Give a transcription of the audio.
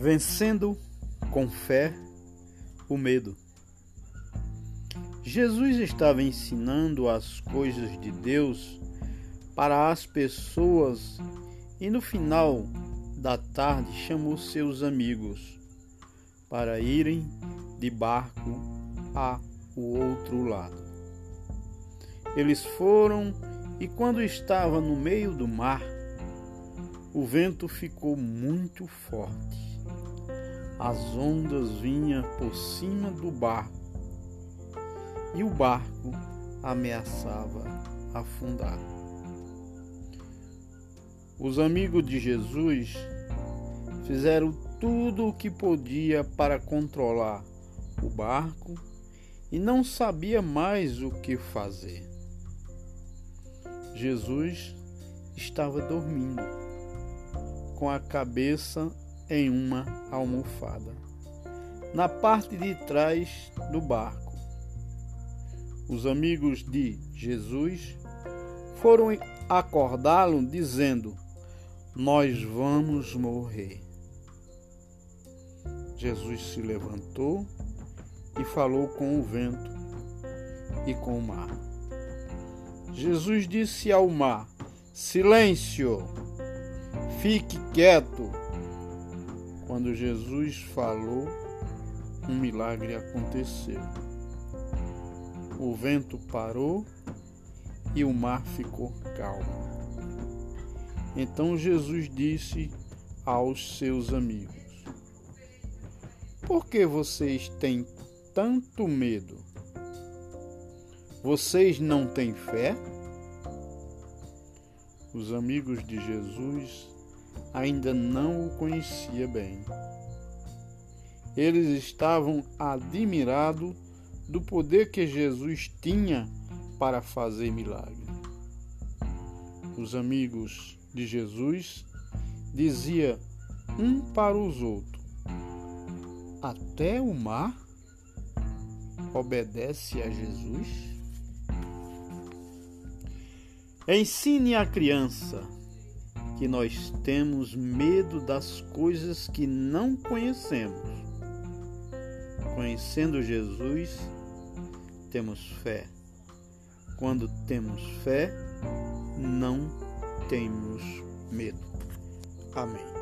Vencendo com fé o medo. Jesus estava ensinando as coisas de Deus para as pessoas e no final da tarde chamou seus amigos para irem de barco a o outro lado. Eles foram e quando estava no meio do mar, o vento ficou muito forte. As ondas vinham por cima do barco e o barco ameaçava afundar. Os amigos de Jesus fizeram tudo o que podia para controlar o barco e não sabia mais o que fazer. Jesus estava dormindo, com a cabeça em uma almofada, na parte de trás do barco. Os amigos de Jesus foram acordá-lo, dizendo: Nós vamos morrer. Jesus se levantou e falou com o vento e com o mar. Jesus disse ao mar: Silêncio, fique quieto. Quando Jesus falou, um milagre aconteceu. O vento parou e o mar ficou calmo. Então Jesus disse aos seus amigos: Por que vocês têm tanto medo? Vocês não têm fé? Os amigos de Jesus ainda não o conhecia bem. Eles estavam admirados do poder que Jesus tinha para fazer milagre. Os amigos de Jesus diziam um para os outros: Até o mar obedece a Jesus? Ensine a criança que nós temos medo das coisas que não conhecemos. Conhecendo Jesus, temos fé. Quando temos fé, não temos medo. Amém.